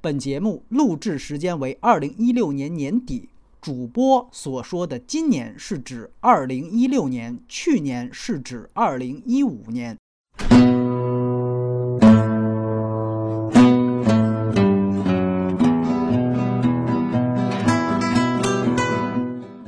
本节目录制时间为二零一六年年底，主播所说的今年是指二零一六年，去年是指二零一五年。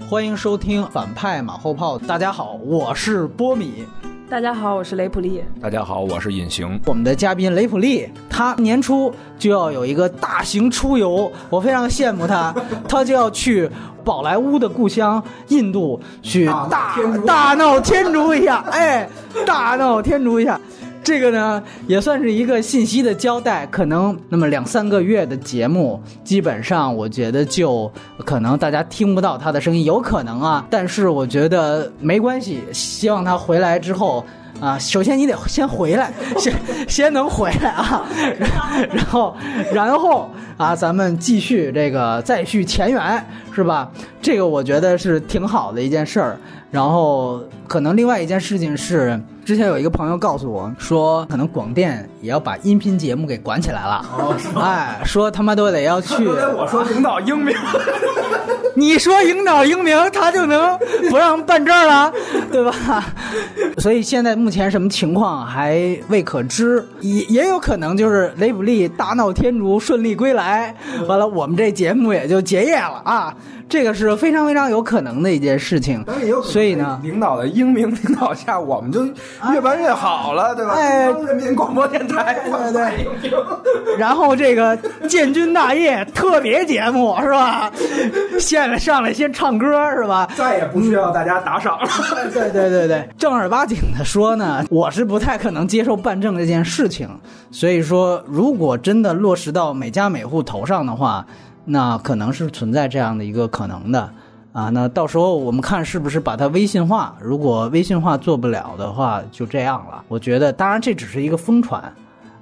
欢迎收听反派马后炮。大家好，我是波米。大家好，我是雷普利。大家好，我是隐形。我们的嘉宾雷普利，他年初就要有一个大型出游，我非常羡慕他。他就要去宝莱坞的故乡印度去大大闹天竺一下，哎，大闹天竺一下。这个呢，也算是一个信息的交代。可能那么两三个月的节目，基本上我觉得就可能大家听不到他的声音，有可能啊。但是我觉得没关系，希望他回来之后啊，首先你得 先回来，先先能回来啊，然后然后啊，咱们继续这个再续前缘，是吧？这个我觉得是挺好的一件事儿。然后可能另外一件事情是，之前有一个朋友告诉我说，可能广电也要把音频节目给管起来了。哦，哎，说他妈都得要去。我说领导英明，你说领导英明，他就能不让办证了，对吧？所以现在目前什么情况还未可知，也也有可能就是雷普利大闹天竺顺利归来，完了我们这节目也就结业了啊。这个是非常非常有可能的一件事情，所以呢，领导的英明领导下，我们就越办越好了，对吧？哎，人民广播电台，对对。然后这个建军大业特别节目是吧？现在上来先唱歌是吧？再也不需要大家打赏了。对对对对，正儿八经的说呢，我是不太可能接受办证这件事情。所以说，如果真的落实到每家每户头上的话。那可能是存在这样的一个可能的，啊，那到时候我们看是不是把它微信化。如果微信化做不了的话，就这样了。我觉得，当然这只是一个疯传，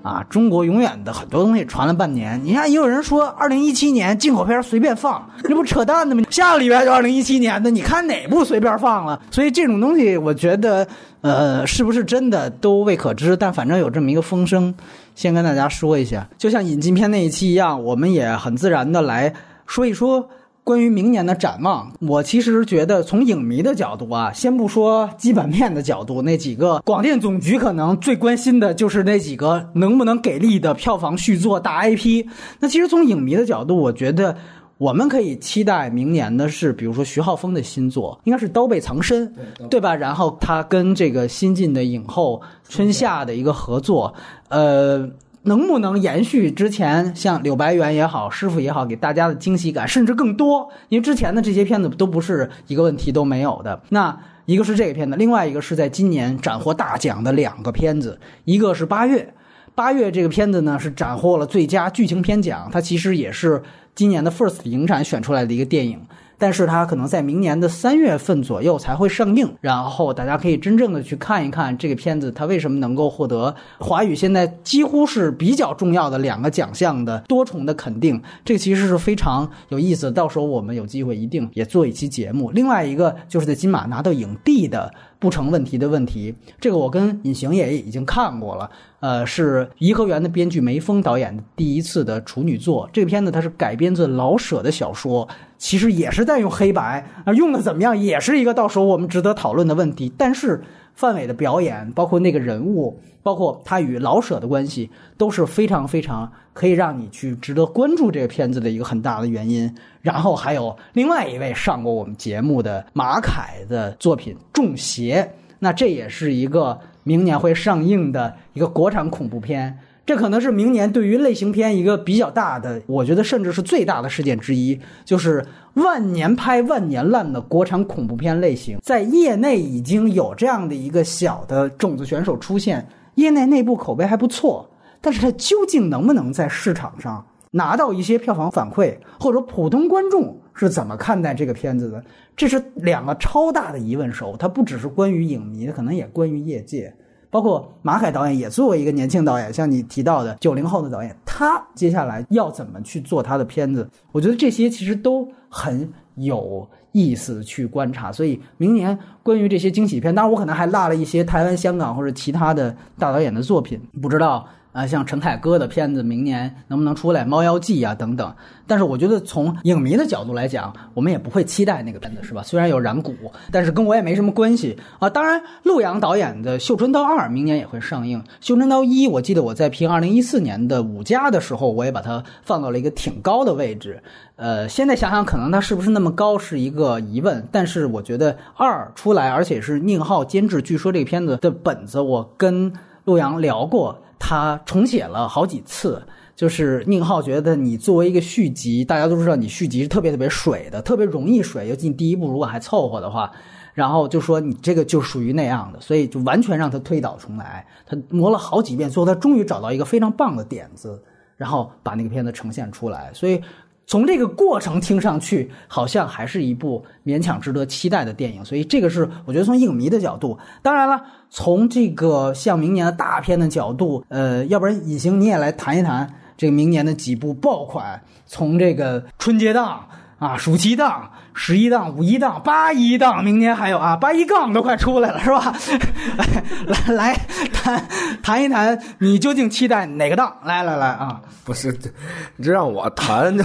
啊，中国永远的很多东西传了半年。你看，也有人说二零一七年进口片随便放，这不扯淡的吗？下个礼拜就二零一七年的，你看哪部随便放了？所以这种东西，我觉得，呃，是不是真的都未可知。但反正有这么一个风声。先跟大家说一下，就像引进片那一期一样，我们也很自然的来说一说关于明年的展望。我其实觉得，从影迷的角度啊，先不说基本面的角度，那几个广电总局可能最关心的就是那几个能不能给力的票房续作大 IP。那其实从影迷的角度，我觉得。我们可以期待明年的是，比如说徐浩峰的新作，应该是《刀背藏身》，对吧？然后他跟这个新晋的影后春夏的一个合作，呃，能不能延续之前像柳白猿也好，师傅也好，给大家的惊喜感，甚至更多？因为之前的这些片子都不是一个问题都没有的。那一个是这个片子，另外一个是在今年斩获大奖的两个片子，一个是八月，八月这个片子呢是斩获了最佳剧情片奖，它其实也是。今年的 First 影展选出来的一个电影，但是它可能在明年的三月份左右才会上映，然后大家可以真正的去看一看这个片子，它为什么能够获得华语现在几乎是比较重要的两个奖项的多重的肯定，这其实是非常有意思。到时候我们有机会一定也做一期节目。另外一个就是在金马拿到影帝的。不成问题的问题，这个我跟隐形也已经看过了。呃，是《颐和园》的编剧梅峰导演的第一次的处女作。这个片子它是改编自老舍的小说，其实也是在用黑白啊，用的怎么样，也是一个到时候我们值得讨论的问题。但是范伟的表演，包括那个人物，包括他与老舍的关系，都是非常非常可以让你去值得关注这个片子的一个很大的原因。然后还有另外一位上过我们节目的马凯的作品《中邪》，那这也是一个明年会上映的一个国产恐怖片。这可能是明年对于类型片一个比较大的，我觉得甚至是最大的事件之一，就是万年拍万年烂的国产恐怖片类型，在业内已经有这样的一个小的种子选手出现，业内内部口碑还不错，但是它究竟能不能在市场上？拿到一些票房反馈，或者普通观众是怎么看待这个片子的？这是两个超大的疑问手，它不只是关于影迷，可能也关于业界。包括马凯导演也作为一个年轻导演，像你提到的九零后的导演，他接下来要怎么去做他的片子？我觉得这些其实都很有意思去观察。所以明年关于这些惊喜片，当然我可能还落了一些台湾、香港或者其他的大导演的作品，不知道。啊，像陈凯歌的片子明年能不能出来，《猫妖记》啊等等。但是我觉得从影迷的角度来讲，我们也不会期待那个片子，是吧？虽然有染谷，但是跟我也没什么关系啊。当然，陆阳导演的《绣春刀二》明年也会上映，《绣春刀一》我记得我在评二零一四年的五家的时候，我也把它放到了一个挺高的位置。呃，现在想想，可能它是不是那么高是一个疑问。但是我觉得二出来，而且是宁浩监制，据说这个片子的本子，我跟陆阳聊过，他重写了好几次。就是宁浩觉得你作为一个续集，大家都知道你续集是特别特别水的，特别容易水。尤其你第一部如果还凑合的话，然后就说你这个就属于那样的，所以就完全让他推倒重来。他磨了好几遍，最后他终于找到一个非常棒的点子，然后把那个片子呈现出来。所以。从这个过程听上去，好像还是一部勉强值得期待的电影，所以这个是我觉得从影迷的角度。当然了，从这个像明年的大片的角度，呃，要不然隐形你也来谈一谈这个明年的几部爆款，从这个春节档啊、暑期档。十一档、五一档、八一档，明年还有啊，八一杠都快出来了，是吧？来来谈 谈一谈，你究竟期待哪个档？来来来啊！不是，这让我谈，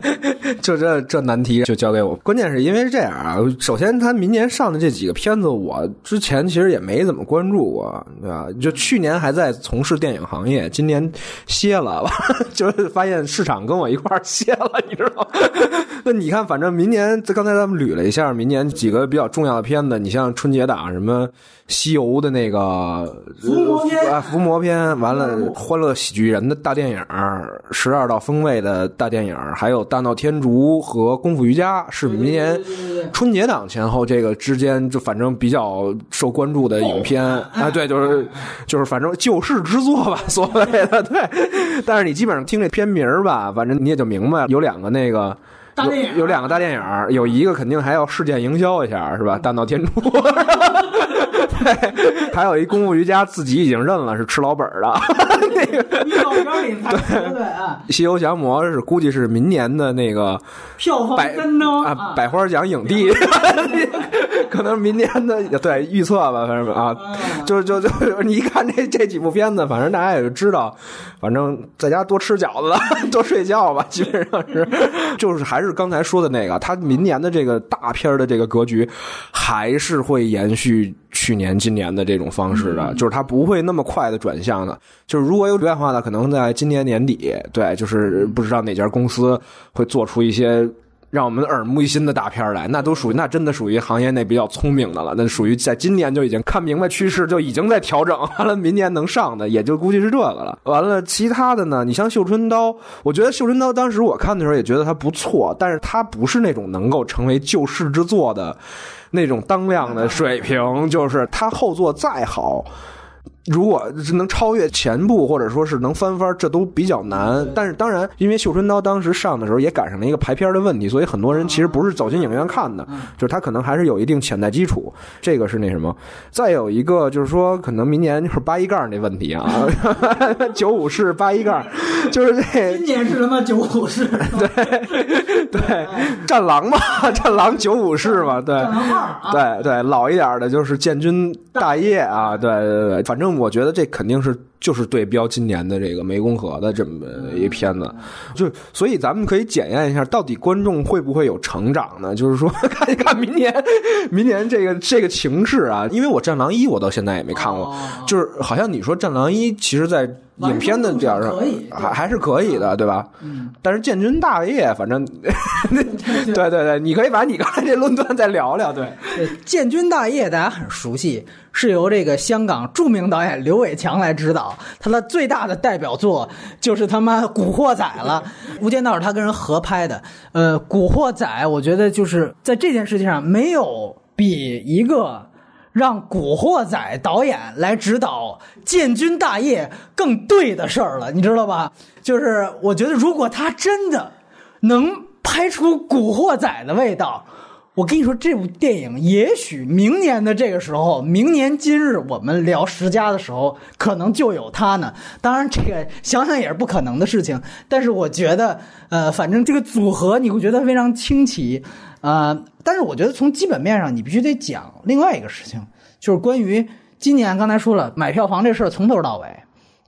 就这这难题就交给我。关键是因为是这样啊，首先他明年上的这几个片子，我之前其实也没怎么关注过，对吧？就去年还在从事电影行业，今年歇了，就是发现市场跟我一块歇了，你知道吗？那你看，反正明年。刚才咱们捋了一下明年几个比较重要的片子，你像春节档什么西游的那个伏魔片，伏魔篇，完了欢乐喜剧人的大电影，十二道锋味的大电影，还有大闹天竺和功夫瑜伽，是明年春节档前后这个之间就反正比较受关注的影片 啊，对，就是就是反正救世之作吧，所谓的对。但是你基本上听这片名吧，反正你也就明白有两个那个。有有两个大电影，有一个肯定还要事件营销一下，是吧？大闹天竺。对，还有一功夫瑜伽自己已经认了是吃老本的，那个对对啊，西游降魔是估计是明年的那个票房啊，百花奖影帝，可能明年的对预测吧，反正啊，就就就你一看这这几部片子，反正大家也就知道，反正在家多吃饺子，多睡觉吧，基本上是，就是还是刚才说的那个，他明年的这个大片的这个格局还是会延续。去年、今年的这种方式的，就是它不会那么快的转向的。就是如果有变化的，可能在今年年底，对，就是不知道哪家公司会做出一些让我们耳目一新的大片来，那都属于那真的属于行业内比较聪明的了。那属于在今年就已经看明白趋势，就已经在调整完了，明年能上的也就估计是这个了。完了，其他的呢？你像《绣春刀》，我觉得《绣春刀》当时我看的时候也觉得它不错，但是它不是那种能够成为救世之作的。那种当量的水平，就是它后座再好。如果是能超越前部，或者说是能翻番，这都比较难。但是当然，因为《绣春刀》当时上的时候也赶上了一个排片的问题，所以很多人其实不是走进影院看的，就是他可能还是有一定潜在基础。这个是那什么？再有一个就是说，可能明年就是八一杠那问题啊，九五式八一杠，就是这。今年是什么九五式？对对，战狼嘛，战狼九五式嘛，对。战狼二。对对，老一点的就是建军大业啊，对对对，反正。我觉得这肯定是就是对标今年的这个湄公河的这么一片子，就所以咱们可以检验一下，到底观众会不会有成长呢？就是说 看一看明年，明年这个这个情势啊，因为我《战狼一》我到现在也没看过，就是好像你说《战狼一》其实在。影片的点上还还是可以的，对吧？嗯。但是建军大业，反正对对 对，你可以把你刚才这论断再聊聊。对，建军大业大家很熟悉，是由这个香港著名导演刘伟强来指导，他的最大的代表作就是他妈《古惑仔》了，《无间道》是他跟人合拍的。呃，《古惑仔》我觉得就是在这件事情上没有比一个。让古惑仔导演来指导建军大业更对的事儿了，你知道吧？就是我觉得，如果他真的能拍出古惑仔的味道，我跟你说，这部电影也许明年的这个时候，明年今日我们聊十佳的时候，可能就有他呢。当然，这个想想也是不可能的事情。但是我觉得，呃，反正这个组合你会觉得非常清奇。呃，但是我觉得从基本面上，你必须得讲另外一个事情，就是关于今年刚才说了买票房这事儿从头到尾，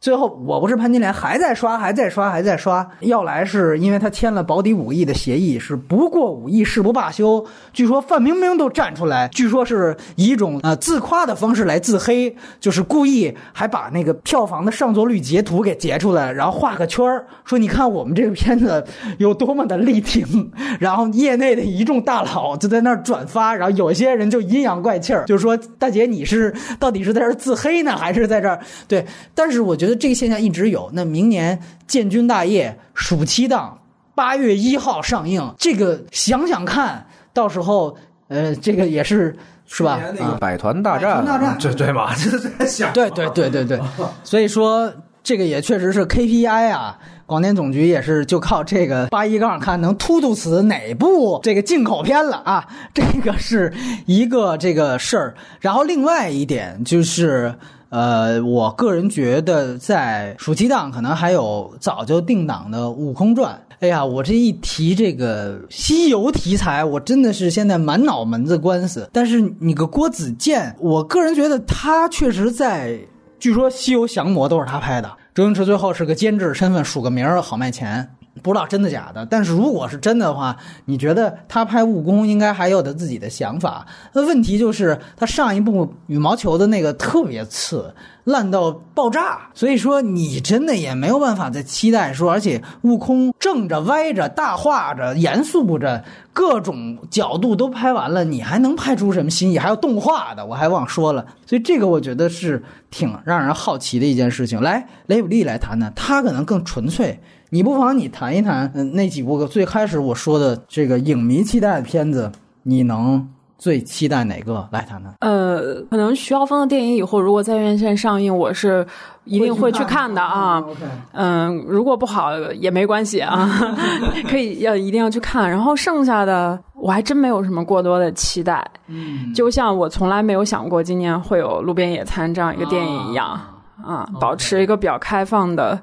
最后我不是潘金莲还在刷，还在刷，还在刷。要来是因为他签了保底五亿的协议，是不过五亿誓不罢休。据说范冰冰都站出来，据说是以一种呃自夸的方式来自黑，就是故意还把那个票房的上座率截图给截出来，然后画个圈儿，说你看我们这个片子有多么的力挺。然后业内的一众大佬就在那儿转发，然后有些人就阴阳怪气儿，就是说大姐你是到底是在这儿自黑呢，还是在这儿对？但是我觉得。觉得这个现象一直有。那明年建军大业暑期档八月一号上映，这个想想看到时候，呃，这个也是是吧？啊，百团大战，大战，对对嘛？这在想，对对对对对。所以说，这个也确实是 KPI 啊。广电总局也是就靠这个八一杠看能突突死哪部这个进口片了啊。这个是一个这个事儿。然后另外一点就是。呃，我个人觉得在暑期档可能还有早就定档的《悟空传》。哎呀，我这一提这个西游题材，我真的是现在满脑门子官司。但是你个郭子健，我个人觉得他确实在，据说《西游降魔》都是他拍的，周星驰最后是个监制身份，署个名儿好卖钱。不知道真的假的，但是如果是真的话，你觉得他拍悟空应该还有他自己的想法。那问题就是他上一部羽毛球的那个特别次，烂到爆炸，所以说你真的也没有办法再期待说，而且悟空正着歪着大画着严肃不着各种角度都拍完了，你还能拍出什么新意？还有动画的，我还忘说了，所以这个我觉得是挺让人好奇的一件事情。来，雷普利来谈谈，他可能更纯粹。你不妨你谈一谈，嗯，那几部最开始我说的这个影迷期待的片子，你能最期待哪个？来谈谈。呃，可能徐浩峰的电影以后如果在院线上映，我是一定会去看的啊。嗯，如果不好也没关系啊，可以要一定要去看。然后剩下的我还真没有什么过多的期待。嗯，就像我从来没有想过今年会有《路边野餐》这样一个电影一样啊，保持一个比较开放的。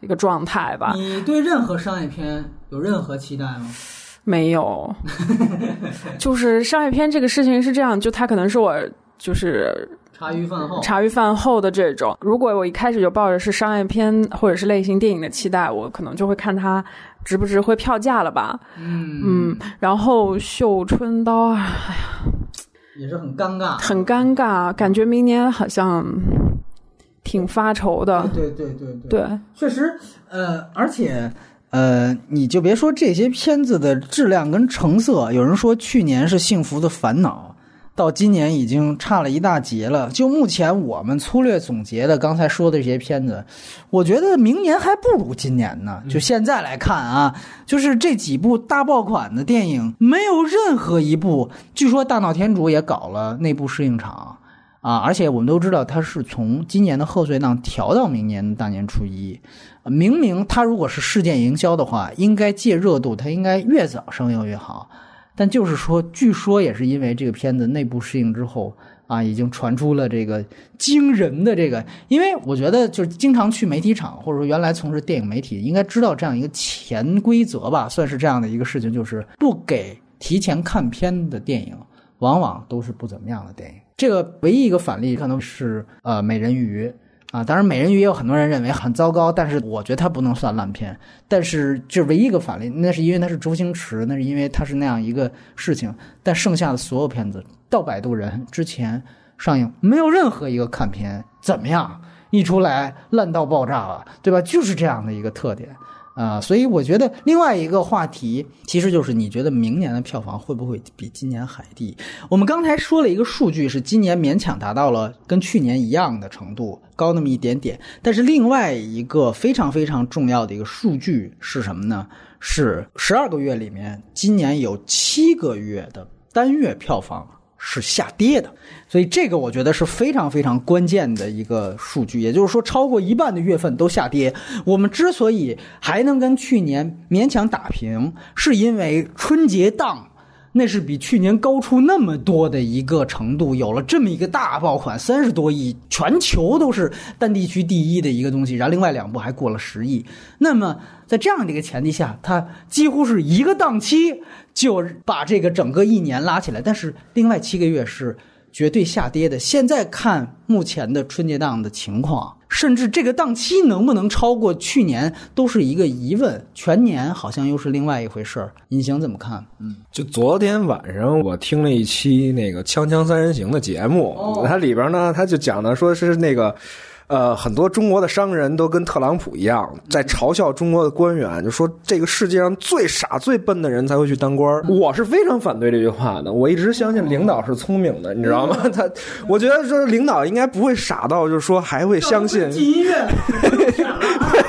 一个状态吧。你对任何商业片有任何期待吗？没有，就是商业片这个事情是这样，就它可能是我就是茶余饭后茶余饭后的这种。如果我一开始就抱着是商业片或者是类型电影的期待，我可能就会看它值不值回票价了吧。嗯嗯，然后《绣春刀》哎呀，也是很尴尬，很尴尬，感觉明年好像。挺发愁的，对对对对对，确实，呃，而且，呃，你就别说这些片子的质量跟成色，有人说去年是《幸福的烦恼》，到今年已经差了一大截了。就目前我们粗略总结的刚才说的这些片子，我觉得明年还不如今年呢。就现在来看啊，就是这几部大爆款的电影，没有任何一部，据说《大闹天竺》也搞了内部试映场。啊，而且我们都知道，它是从今年的贺岁档调到明年的大年初一。明明它如果是事件营销的话，应该借热度，它应该越早上映越好。但就是说，据说也是因为这个片子内部适应之后啊，已经传出了这个惊人的这个。因为我觉得，就是经常去媒体场，或者说原来从事电影媒体，应该知道这样一个潜规则吧，算是这样的一个事情，就是不给提前看片的电影，往往都是不怎么样的电影。这个唯一一个反例可能是呃美人鱼啊，当然美人鱼也有很多人认为很糟糕，但是我觉得它不能算烂片。但是这唯一一个反例，那是因为它是周星驰，那是因为它是那样一个事情。但剩下的所有片子到《摆渡人》之前上映，没有任何一个看片怎么样，一出来烂到爆炸了，对吧？就是这样的一个特点。啊，所以我觉得另外一个话题，其实就是你觉得明年的票房会不会比今年还低？我们刚才说了一个数据，是今年勉强达到了跟去年一样的程度，高那么一点点。但是另外一个非常非常重要的一个数据是什么呢？是十二个月里面，今年有七个月的单月票房。是下跌的，所以这个我觉得是非常非常关键的一个数据。也就是说，超过一半的月份都下跌。我们之所以还能跟去年勉强打平，是因为春节档那是比去年高出那么多的一个程度，有了这么一个大爆款，三十多亿，全球都是单地区第一的一个东西。然后另外两部还过了十亿。那么在这样的一个前提下，它几乎是一个档期。就把这个整个一年拉起来，但是另外七个月是绝对下跌的。现在看目前的春节档的情况，甚至这个档期能不能超过去年，都是一个疑问。全年好像又是另外一回事儿。隐形怎么看？嗯，就昨天晚上我听了一期那个《锵锵三人行》的节目，它里边呢，他就讲的说是那个。呃，很多中国的商人都跟特朗普一样，在嘲笑中国的官员，就说这个世界上最傻最笨的人才会去当官我是非常反对这句话的。我一直相信领导是聪明的，你知道吗？他，我觉得说领导应该不会傻到，就是说还会相信。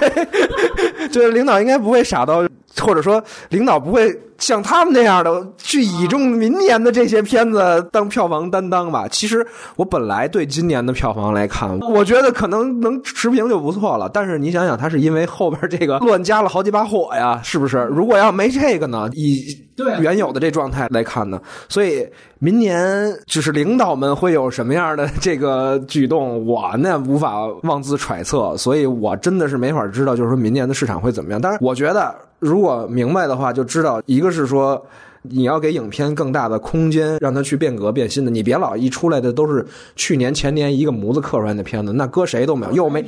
就是领导应该不会傻到，或者说领导不会像他们那样的去倚重明年的这些片子当票房担当吧。其实我本来对今年的票房来看，我觉得可能能持平就不错了。但是你想想，他是因为后边这个乱加了好几把火呀，是不是？如果要没这个呢？以原有的这状态来看呢，所以明年就是领导们会有什么样的这个举动，我那无法妄自揣测，所以我真的是没法知道，就是说明年的市场会怎么样。当然，我觉得如果明白的话，就知道一个是说。你要给影片更大的空间，让它去变革变新的。你别老一出来的都是去年前年一个模子刻出来的片子，那搁谁都没有，又没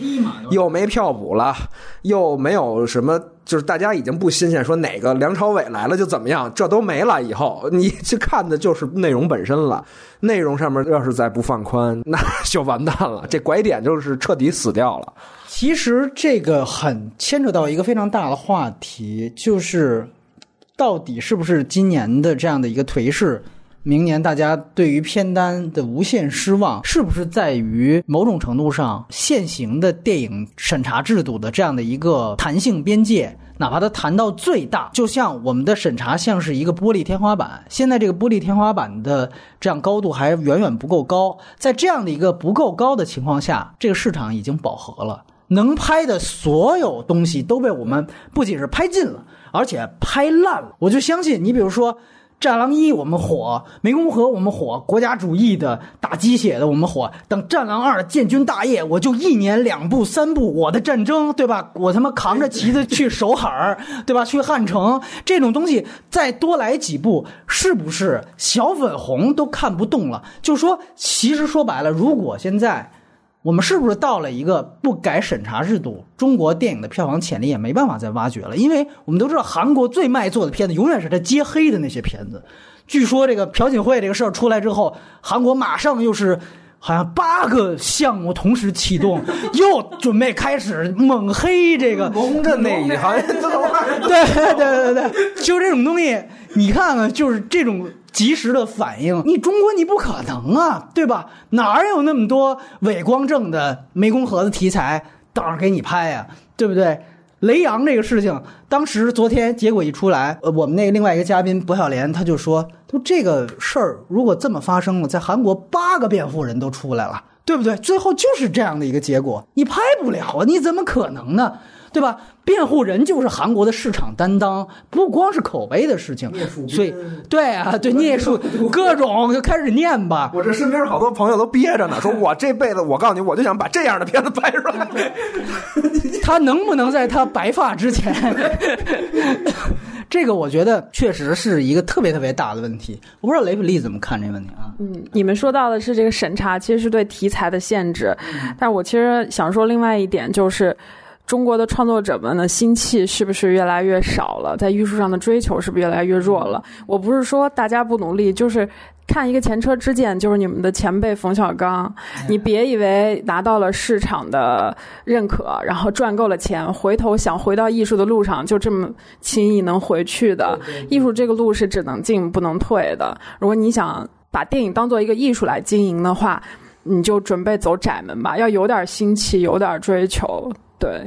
又没票补了，又没有什么，就是大家已经不新鲜。说哪个梁朝伟来了就怎么样，这都没了。以后你去看的就是内容本身了。内容上面要是再不放宽，那就完蛋了。这拐点就是彻底死掉了。其实这个很牵扯到一个非常大的话题，就是。到底是不是今年的这样的一个颓势？明年大家对于片单的无限失望，是不是在于某种程度上现行的电影审查制度的这样的一个弹性边界？哪怕它弹到最大，就像我们的审查像是一个玻璃天花板，现在这个玻璃天花板的这样高度还远远不够高。在这样的一个不够高的情况下，这个市场已经饱和了，能拍的所有东西都被我们不仅是拍尽了。而且拍烂了，我就相信你。比如说，《战狼一》我们火，《湄公河》我们火，国家主义的打鸡血的我们火。等《战狼二》建军大业，我就一年两部三部，我的战争，对吧？我他妈扛着旗子去守海儿，对吧？去汉城，这种东西再多来几部，是不是小粉红都看不动了？就说，其实说白了，如果现在。我们是不是到了一个不改审查制度，中国电影的票房潜力也没办法再挖掘了？因为我们都知道，韩国最卖座的片子永远是他接黑的那些片子。据说这个朴槿惠这个事儿出来之后，韩国马上又是好像八个项目同时启动，又准备开始猛黑这个龙镇那一行。对对对对对，就这种东西，你看看，就是这种。及时的反应，你中国你不可能啊，对吧？哪有那么多伪光正的湄公河的题材等着给你拍呀，对不对？雷洋这个事情，当时昨天结果一出来，呃，我们那个另外一个嘉宾薄晓莲他就说，说这个事儿如果这么发生了，在韩国八个辩护人都出来了，对不对？最后就是这样的一个结果，你拍不了啊，你怎么可能呢？对吧？辩护人就是韩国的市场担当，不光是口碑的事情。所以，对啊，对聂树 各种就开始念吧。我这身边好多朋友都憋着呢，说我这辈子，我告诉你，我就想把这样的片子拍出来。他能不能在他白发之前？这个我觉得确实是一个特别特别大的问题。我不知道雷普利怎么看这个问题啊？嗯，你们说到的是这个审查，其实是对题材的限制。但我其实想说另外一点就是。中国的创作者们的心气是不是越来越少了？在艺术上的追求是不是越来越弱了？我不是说大家不努力，就是看一个前车之鉴，就是你们的前辈冯小刚。你别以为拿到了市场的认可，然后赚够了钱，回头想回到艺术的路上就这么轻易能回去的？艺术这个路是只能进不能退的。如果你想把电影当做一个艺术来经营的话，你就准备走窄门吧，要有点心气，有点追求。对，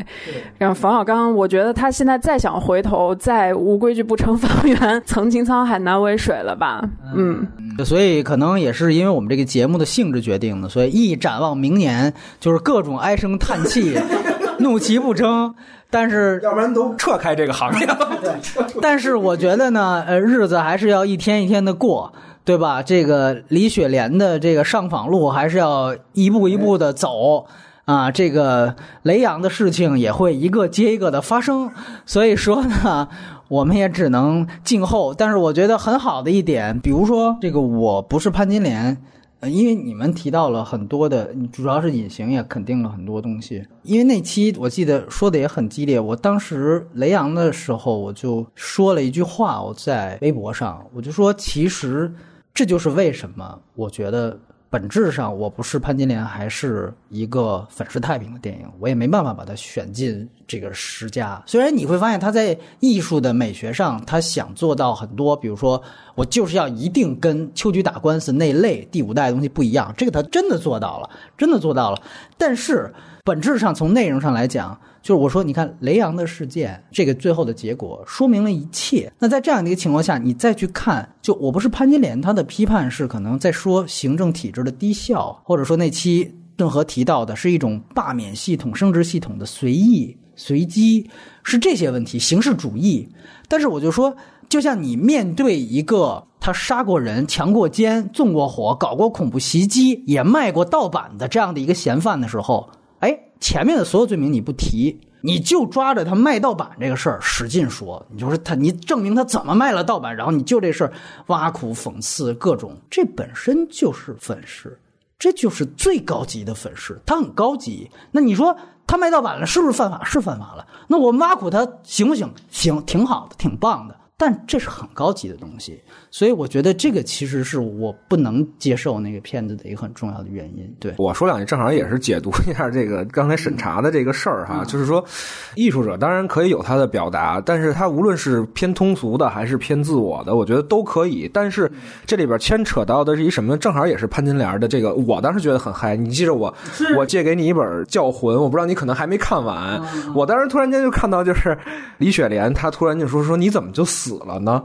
然后冯小刚，我觉得他现在再想回头，再无规矩不成方圆，曾经沧海难为水了吧？嗯，所以可能也是因为我们这个节目的性质决定的，所以一展望明年，就是各种唉声叹气，怒其不争。但是，要不然都撤开这个行业。但是我觉得呢，呃，日子还是要一天一天的过，对吧？这个李雪莲的这个上访路还是要一步一步的走。啊，这个雷洋的事情也会一个接一个的发生，所以说呢，我们也只能静候。但是我觉得很好的一点，比如说这个我不是潘金莲，呃，因为你们提到了很多的，主要是隐形也肯定了很多东西。因为那期我记得说的也很激烈，我当时雷阳的时候我就说了一句话，我在微博上我就说，其实这就是为什么我觉得。本质上，我不是潘金莲，还是一个粉饰太平的电影，我也没办法把它选进这个十佳。虽然你会发现他在艺术的美学上，他想做到很多，比如说我就是要一定跟秋菊打官司那类第五代的东西不一样，这个他真的做到了，真的做到了。但是本质上，从内容上来讲。就是我说，你看雷阳的事件，这个最后的结果说明了一切。那在这样的一个情况下，你再去看，就我不是潘金莲，他的批判是可能在说行政体制的低效，或者说那期郑和提到的是一种罢免系统、升职系统的随意、随机，是这些问题，形式主义。但是我就说，就像你面对一个他杀过人、强过奸、纵过火、搞过恐怖袭击、也卖过盗版的这样的一个嫌犯的时候。前面的所有罪名你不提，你就抓着他卖盗版这个事儿使劲说，你就是他，你证明他怎么卖了盗版，然后你就这事儿挖苦讽刺各种，这本身就是粉饰，这就是最高级的粉饰，它很高级。那你说他卖盗版了，是不是犯法？是犯法了。那我挖苦他行不行？行，挺好的，挺棒的。但这是很高级的东西。所以我觉得这个其实是我不能接受那个片子的一个很重要的原因。对，我说两句，正好也是解读一下这个刚才审查的这个事儿哈。就是说，艺术者当然可以有他的表达，但是他无论是偏通俗的还是偏自我的，我觉得都可以。但是这里边牵扯到的是一什么？正好也是潘金莲的这个，我当时觉得很嗨。你记着我，我借给你一本《教魂》，我不知道你可能还没看完。我当时突然间就看到，就是李雪莲，她突然就说：“说你怎么就死死了呢？”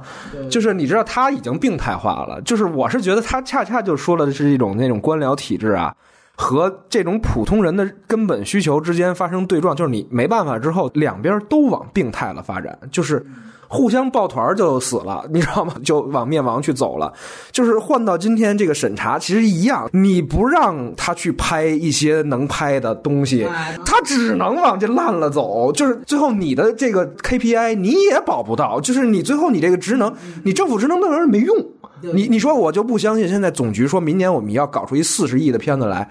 就是你知道他。已经病态化了，就是我是觉得他恰恰就说了的是一种那种官僚体制啊，和这种普通人的根本需求之间发生对撞，就是你没办法之后，两边都往病态了发展，就是。互相抱团就死了，你知道吗？就往灭亡去走了。就是换到今天这个审查，其实一样。你不让他去拍一些能拍的东西，他只能往这烂了走。就是最后你的这个 KPI 你也保不到。就是你最后你这个职能，你政府职能那玩意儿没用。你你说我就不相信，现在总局说明年我们要搞出一四十亿的片子来。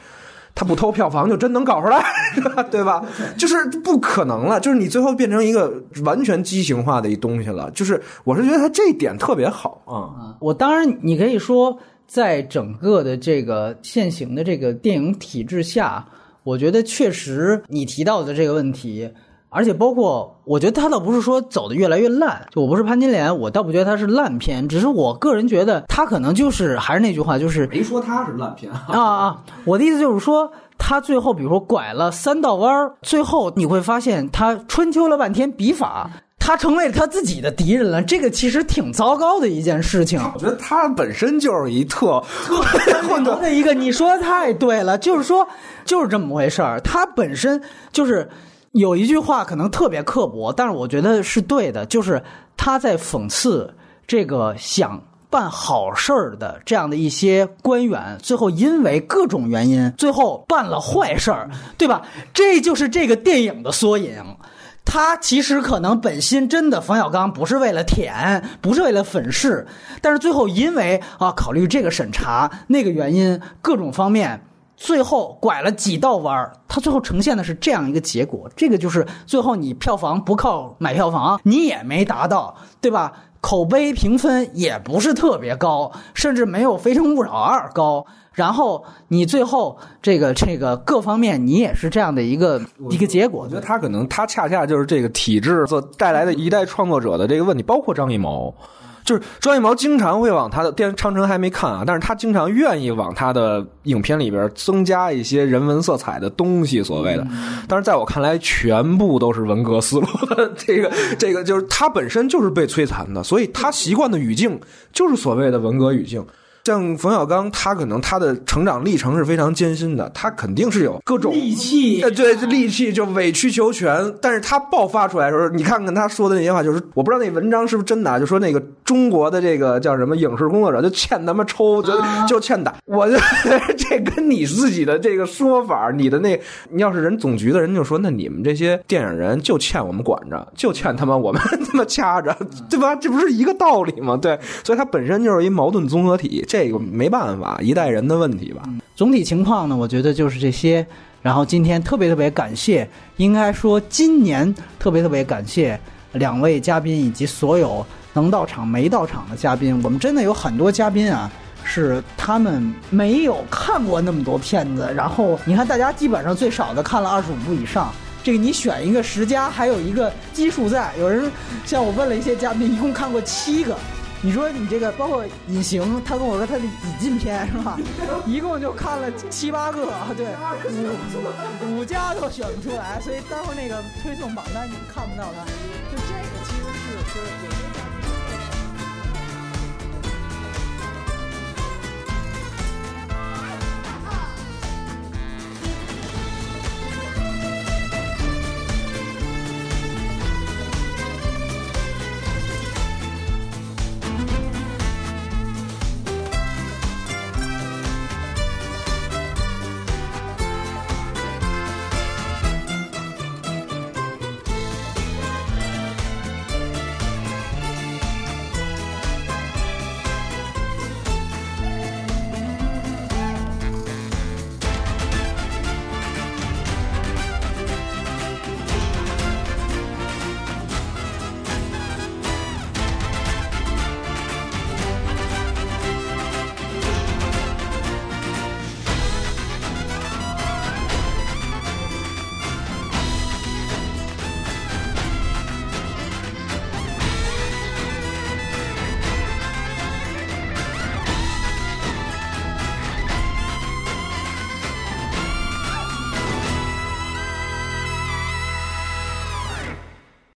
他不偷票房就真能搞出来，对吧？就是不可能了，就是你最后变成一个完全畸形化的一东西了。就是我是觉得他这一点特别好啊。我当然你可以说，在整个的这个现行的这个电影体制下，我觉得确实你提到的这个问题。而且包括，我觉得他倒不是说走的越来越烂，就我不是潘金莲，我倒不觉得他是烂片，只是我个人觉得他可能就是还是那句话，就是没说他是烂片啊啊！我的意思就是说，他最后比如说拐了三道弯儿，最后你会发现他春秋了半天笔法，他成为了他自己的敌人了，这个其实挺糟糕的一件事情。我觉得他本身就是一特特 混的一个，你说的太对了，就是说就是这么回事儿，他本身就是。有一句话可能特别刻薄，但是我觉得是对的，就是他在讽刺这个想办好事儿的这样的一些官员，最后因为各种原因，最后办了坏事儿，对吧？这就是这个电影的缩影。他其实可能本心真的，冯小刚不是为了舔，不是为了粉饰，但是最后因为啊，考虑这个审查那个原因，各种方面。最后拐了几道弯儿，它最后呈现的是这样一个结果。这个就是最后你票房不靠买票房，你也没达到，对吧？口碑评分也不是特别高，甚至没有《非诚勿扰二》高。然后你最后这个这个各方面，你也是这样的一个一个结果。我觉得他可能他恰恰就是这个体制所带来的一代创作者的这个问题，包括张艺谋。就是张艺谋经常会往他的电《长城》还没看啊，但是他经常愿意往他的影片里边增加一些人文色彩的东西，所谓的。但是在我看来，全部都是文革思路的。这个这个就是他本身就是被摧残的，所以他习惯的语境就是所谓的文革语境。像冯小刚，他可能他的成长历程是非常艰辛的，他肯定是有各种戾气，呃，对，戾气就委曲求全。但是他爆发出来的时候，你看看他说的那些话，就是我不知道那文章是不是真的，就说那个中国的这个叫什么影视工作者就欠他妈抽，就就欠打。我就 这跟你自己的这个说法，你的那，你要是人总局的人就说，那你们这些电影人就欠我们管着，就欠他妈我们他妈掐着，对吧？这不是一个道理吗？对，所以他本身就是一矛盾综合体。这个没办法，一代人的问题吧。总体情况呢，我觉得就是这些。然后今天特别特别感谢，应该说今年特别特别感谢两位嘉宾以及所有能到场没到场的嘉宾。我们真的有很多嘉宾啊，是他们没有看过那么多片子。然后你看，大家基本上最少的看了二十五部以上。这个你选一个十佳，还有一个基数在。有人像我问了一些嘉宾，一共看过七个。你说你这个包括隐形，他跟我说他的引进片是吧？一共就看了七八个，对，五五家都选不出来，所以待会儿那个推送榜单你们看不到他。就这个其实是就是。